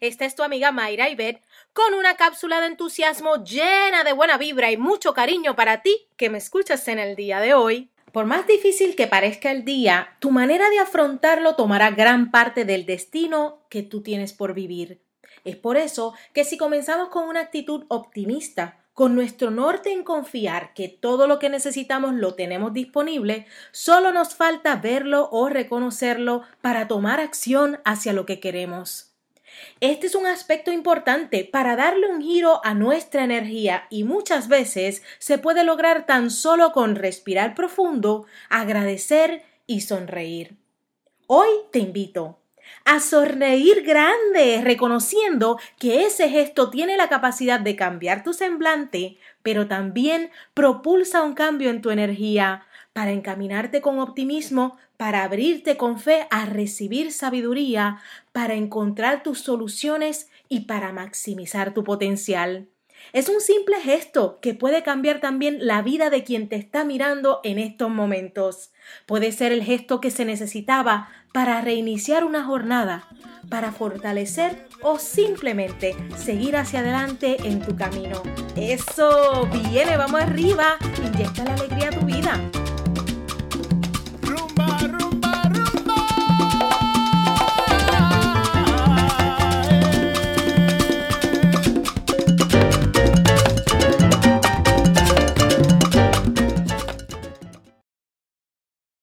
es tu amiga Mayra Ibet con una cápsula de entusiasmo llena de buena vibra y mucho cariño para ti que me escuchas en el día de hoy. Por más difícil que parezca el día, tu manera de afrontarlo tomará gran parte del destino que tú tienes por vivir. Es por eso que si comenzamos con una actitud optimista, con nuestro norte en confiar que todo lo que necesitamos lo tenemos disponible, solo nos falta verlo o reconocerlo para tomar acción hacia lo que queremos. Este es un aspecto importante para darle un giro a nuestra energía y muchas veces se puede lograr tan solo con respirar profundo, agradecer y sonreír. Hoy te invito a sonreír grande, reconociendo que ese gesto tiene la capacidad de cambiar tu semblante, pero también propulsa un cambio en tu energía para encaminarte con optimismo, para abrirte con fe a recibir sabiduría, para encontrar tus soluciones y para maximizar tu potencial. Es un simple gesto que puede cambiar también la vida de quien te está mirando en estos momentos. Puede ser el gesto que se necesitaba para reiniciar una jornada, para fortalecer o simplemente seguir hacia adelante en tu camino. Eso, viene, vamos arriba, inyecta la alegría a tu vida.